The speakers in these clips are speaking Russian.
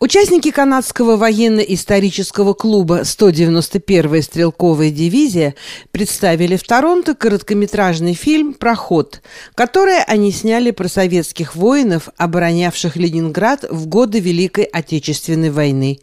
Участники канадского военно-исторического клуба 191-я стрелковая дивизия представили в Торонто короткометражный фильм «Проход», который они сняли про советских воинов, оборонявших Ленинград в годы Великой Отечественной войны.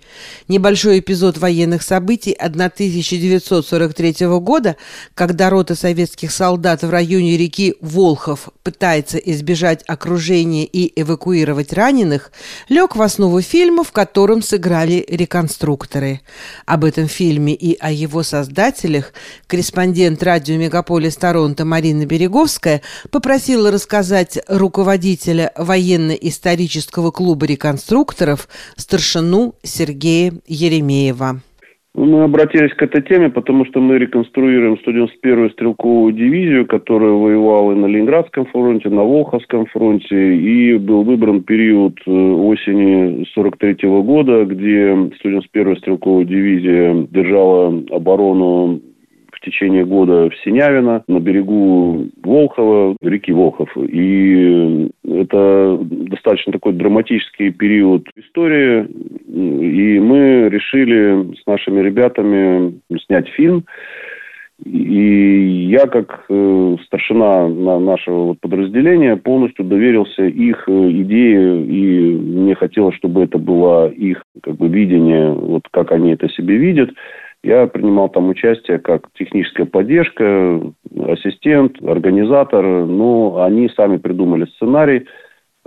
Небольшой эпизод военных событий 1943 года, когда рота советских солдат в районе реки Волхов пытается избежать окружения и эвакуировать раненых, лег в основу фильма в котором сыграли реконструкторы. Об этом фильме и о его создателях корреспондент радио «Мегаполис Торонто» Марина Береговская попросила рассказать руководителя военно-исторического клуба реконструкторов старшину Сергея Еремеева. Мы обратились к этой теме, потому что мы реконструируем 191-ю стрелковую дивизию, которая воевала и на Ленинградском фронте, на Волховском фронте, и был выбран период э, осени 43 -го года, где 191-я стрелковая дивизия держала оборону течение года в Синявино, на берегу Волхова, реки Волхов. И это достаточно такой драматический период истории. И мы решили с нашими ребятами снять фильм. И я, как э, старшина нашего подразделения, полностью доверился их э, идее, и мне хотелось, чтобы это было их как бы видение, вот как они это себе видят. Я принимал там участие как техническая поддержка, ассистент, организатор. Но они сами придумали сценарий,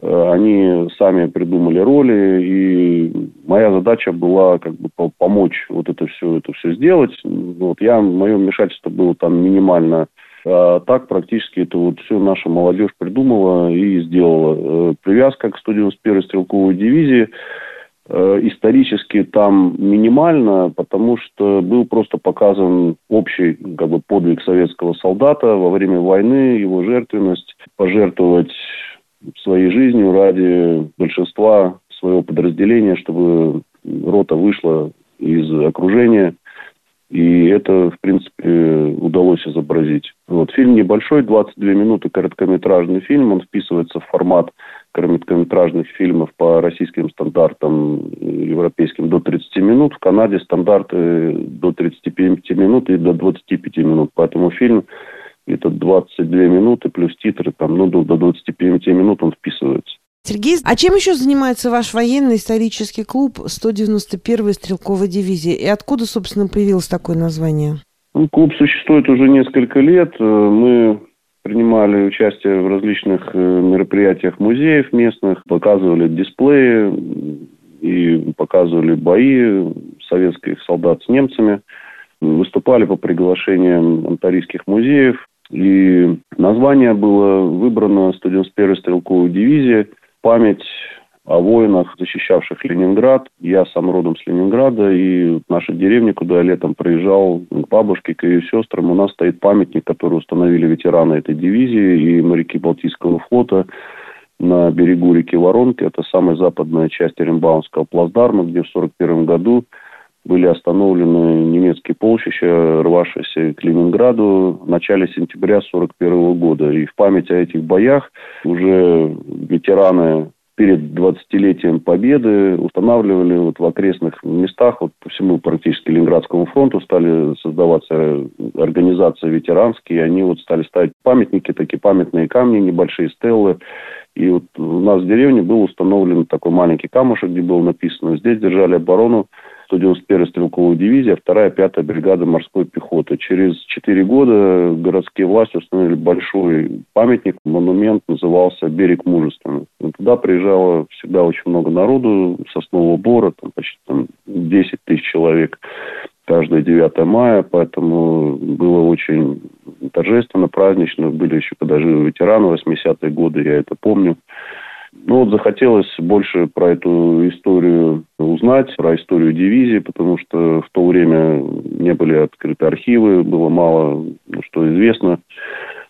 э, они сами придумали роли, и моя задача была как бы помочь вот это все, это все сделать. Вот я, мое вмешательство было там минимально. А так практически это вот все наша молодежь придумала и сделала. Э, привязка к 191-й стрелковой дивизии – исторически там минимально, потому что был просто показан общий как бы, подвиг советского солдата во время войны, его жертвенность, пожертвовать своей жизнью ради большинства своего подразделения, чтобы рота вышла из окружения. И это, в принципе, удалось изобразить. Вот. Фильм небольшой, 22 минуты, короткометражный фильм. Он вписывается в формат короткометражных фильмов по российским стандартам европейским до 30 минут. В Канаде стандарты до 35 минут и до 25 минут. Поэтому фильм это 22 минуты плюс титры, там, ну, до, до 25 минут он вписывается. Сергей, а чем еще занимается ваш военный исторический клуб 191-й стрелковой дивизии? И откуда, собственно, появилось такое название? Ну, клуб существует уже несколько лет. Э, мы принимали участие в различных э, мероприятиях музеев местных, показывали дисплеи и показывали бои советских солдат с немцами. Выступали по приглашениям антарийских музеев. И название было выбрано 191-й стрелковой дивизии. Память о воинах, защищавших Ленинград. Я сам родом с Ленинграда, и в нашей деревне, куда я летом проезжал к бабушке, к ее сестрам, у нас стоит памятник, который установили ветераны этой дивизии и моряки Балтийского флота на берегу реки Воронки. Это самая западная часть Оренбаумского плацдарма, где в 1941 году были остановлены немецкие полчища, рвавшиеся к Ленинграду в начале сентября 1941 года. И в память о этих боях уже ветераны перед 20-летием Победы устанавливали вот в окрестных местах, вот по всему практически Ленинградскому фронту стали создаваться организации ветеранские, они вот стали ставить памятники, такие памятные камни, небольшие стеллы. И вот у нас в деревне был установлен такой маленький камушек, где было написано, здесь держали оборону 191-я стрелковая дивизия, 2-я, 5-я бригада морской пехоты. Через 4 года городские власти установили большой памятник, монумент, назывался «Берег мужественный». И туда приезжало всегда очень много народу, соснового бора, там почти там, 10 тысяч человек каждое 9 мая, поэтому было очень торжественно, празднично. Были еще, когда ветераны, 80-е годы, я это помню. Ну вот захотелось больше про эту историю узнать, про историю дивизии, потому что в то время не были открыты архивы, было мало ну, что известно.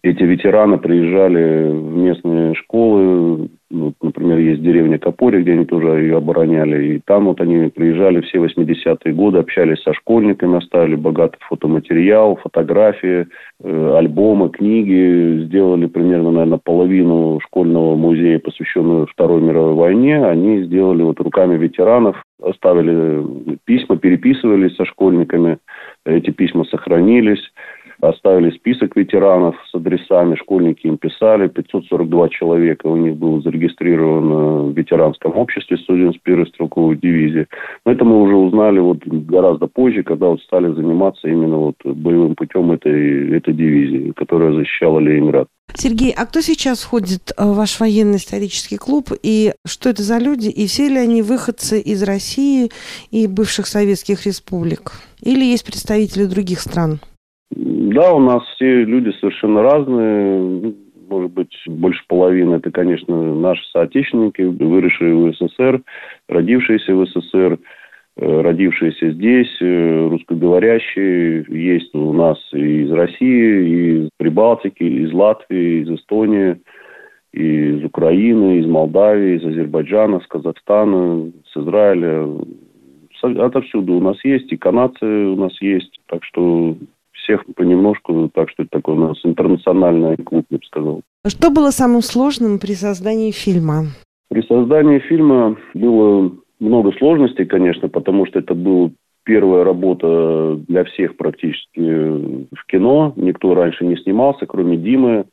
Эти ветераны приезжали в местные школы, есть деревня Копори, где они тоже ее обороняли. И там вот они приезжали все 80-е годы, общались со школьниками, оставили богатый фотоматериал, фотографии, э, альбомы, книги. Сделали примерно, наверное, половину школьного музея, посвященную Второй мировой войне. Они сделали вот руками ветеранов, оставили письма, переписывались со школьниками. Эти письма сохранились оставили список ветеранов с адресами, школьники им писали, 542 человека у них было зарегистрировано в ветеранском обществе 191-й стрелковой дивизии. Но это мы уже узнали вот гораздо позже, когда вот стали заниматься именно вот боевым путем этой, этой дивизии, которая защищала Ленинград. Сергей, а кто сейчас входит в ваш военный исторический клуб, и что это за люди, и все ли они выходцы из России и бывших советских республик? Или есть представители других стран? Да, у нас все люди совершенно разные. Может быть, больше половины это, конечно, наши соотечественники, выросшие в СССР, родившиеся в СССР, э, родившиеся здесь, э, русскоговорящие. Есть у нас и из России, и из Прибалтики, из Латвии, из Эстонии, и из Украины, из Молдавии, из Азербайджана, с Казахстана, с Израиля. Отовсюду у нас есть, и канадцы у нас есть. Так что всех понемножку, так что это такой у нас интернациональный клуб, я бы сказал. Что было самым сложным при создании фильма? При создании фильма было много сложностей, конечно, потому что это была первая работа для всех практически в кино. Никто раньше не снимался, кроме Димы,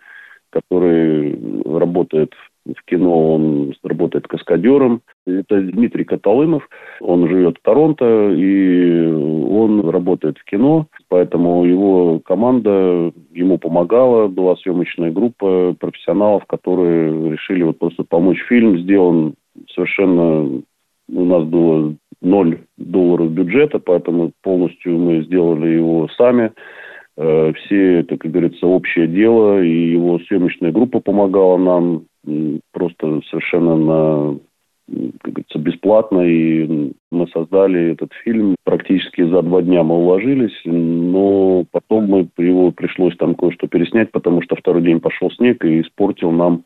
который работает в кино, он работает каскадером. Это Дмитрий Каталымов, он живет в Торонто, и он работает в кино, поэтому его команда ему помогала, была съемочная группа профессионалов, которые решили вот просто помочь. Фильм сделан совершенно... У нас было ноль долларов бюджета, поэтому полностью мы сделали его сами. Э, все это, как говорится, общее дело, и его съемочная группа помогала нам просто совершенно на как говорится, бесплатно, и мы создали этот фильм. Практически за два дня мы уложились, но потом мы, его пришлось там кое-что переснять, потому что второй день пошел снег и испортил нам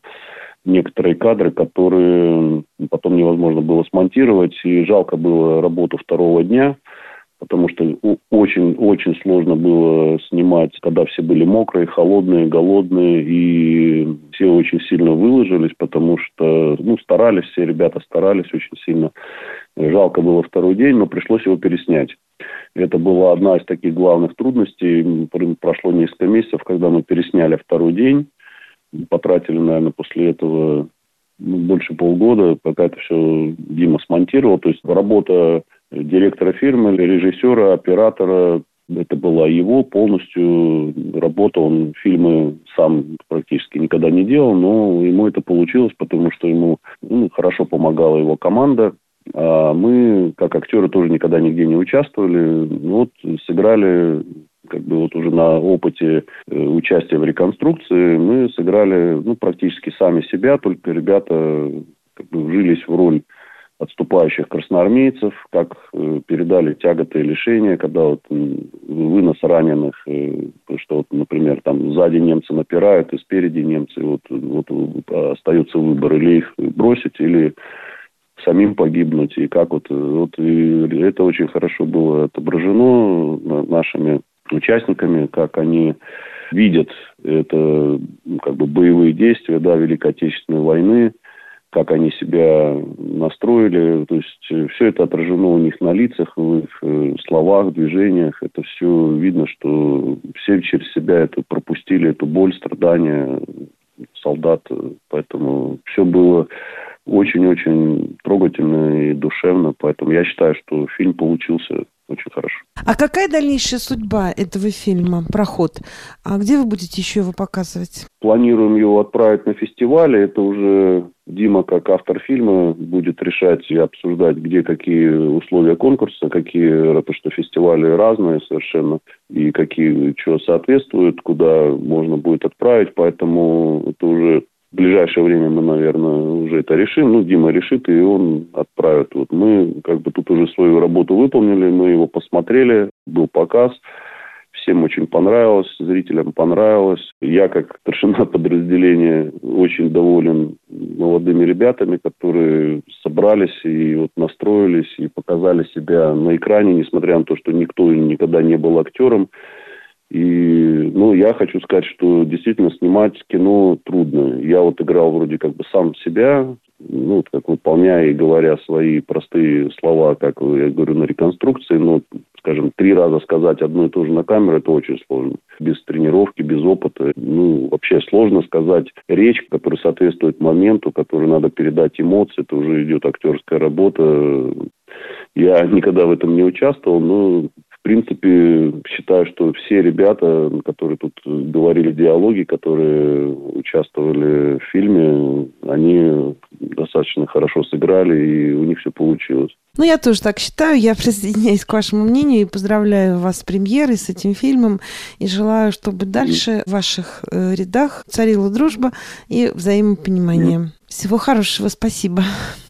некоторые кадры, которые потом невозможно было смонтировать, и жалко было работу второго дня – потому что очень-очень сложно было снимать, когда все были мокрые, холодные, голодные, и все очень сильно выложились, потому что, ну, старались, все ребята старались очень сильно. Жалко было второй день, но пришлось его переснять. Это была одна из таких главных трудностей. Прошло несколько месяцев, когда мы пересняли второй день. Потратили, наверное, после этого ну, больше полгода, пока это все Дима смонтировал. То есть работа директора фирмы, режиссера, оператора. Это была его полностью работа. Он фильмы сам практически никогда не делал, но ему это получилось, потому что ему ну, хорошо помогала его команда. А мы, как актеры, тоже никогда нигде не участвовали. Вот сыграли как бы вот уже на опыте э, участия в реконструкции мы сыграли ну, практически сами себя, только ребята как бы вжились в роль отступающих красноармейцев, как э, передали тяготы и лишения, когда вот вынос раненых, э, что вот, например, там сзади немцы напирают и спереди немцы, вот, вот остается выбор, или их бросить, или самим погибнуть, и как вот, вот и это очень хорошо было отображено нашими участниками, как они видят это как бы боевые действия, да, Великой Отечественной войны, как они себя настроили. То есть э, все это отражено у них на лицах, в их э, словах, движениях. Это все видно, что все через себя это пропустили, эту боль, страдания солдат. Поэтому все было очень-очень трогательно и душевно. Поэтому я считаю, что фильм получился очень хорошо. А какая дальнейшая судьба этого фильма «Проход»? А где вы будете еще его показывать? Планируем его отправить на фестивале. Это уже Дима, как автор фильма, будет решать и обсуждать, где какие условия конкурса, какие, потому что фестивали разные совершенно, и какие, что соответствует, куда можно будет отправить. Поэтому это уже в ближайшее время мы, наверное, уже это решим. Ну, Дима решит, и он отправит. Вот мы как бы тут уже свою работу выполнили, мы его посмотрели, был показ. Всем очень понравилось, зрителям понравилось. Я, как старшина подразделения, очень доволен молодыми ребятами, которые собрались и вот настроились и показали себя на экране, несмотря на то, что никто никогда не был актером. И, ну, я хочу сказать, что действительно снимать кино трудно. Я вот играл вроде как бы сам себя, ну, как выполняя и говоря свои простые слова, как я говорю, на реконструкции, но, скажем, три раза сказать одно и то же на камеру, это очень сложно. Без тренировки, без опыта. Ну, вообще сложно сказать речь, которая соответствует моменту, которой надо передать эмоции. Это уже идет актерская работа. Я никогда в этом не участвовал, но в принципе, считаю, что все ребята, которые тут говорили диалоги, которые участвовали в фильме, они достаточно хорошо сыграли, и у них все получилось. Ну, я тоже так считаю. Я присоединяюсь к вашему мнению и поздравляю вас с премьерой, с этим фильмом. И желаю, чтобы дальше в ваших э, рядах царила дружба и взаимопонимание. Всего хорошего. Спасибо.